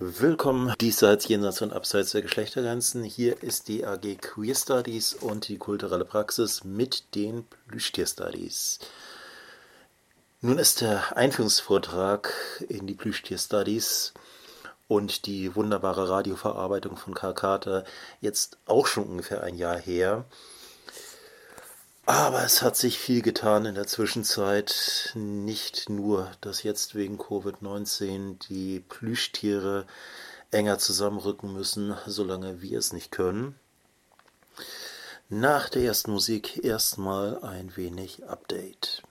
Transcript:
Willkommen diesseits, jenseits und abseits der Geschlechtergrenzen. Hier ist die AG Queer Studies und die kulturelle Praxis mit den Plüschtier Studies. Nun ist der Einführungsvortrag in die Plüschtier Studies und die wunderbare Radioverarbeitung von Karl Carter jetzt auch schon ungefähr ein Jahr her. Aber es hat sich viel getan in der Zwischenzeit. Nicht nur, dass jetzt wegen Covid-19 die Plüschtiere enger zusammenrücken müssen, solange wir es nicht können. Nach der ersten Musik erstmal ein wenig Update.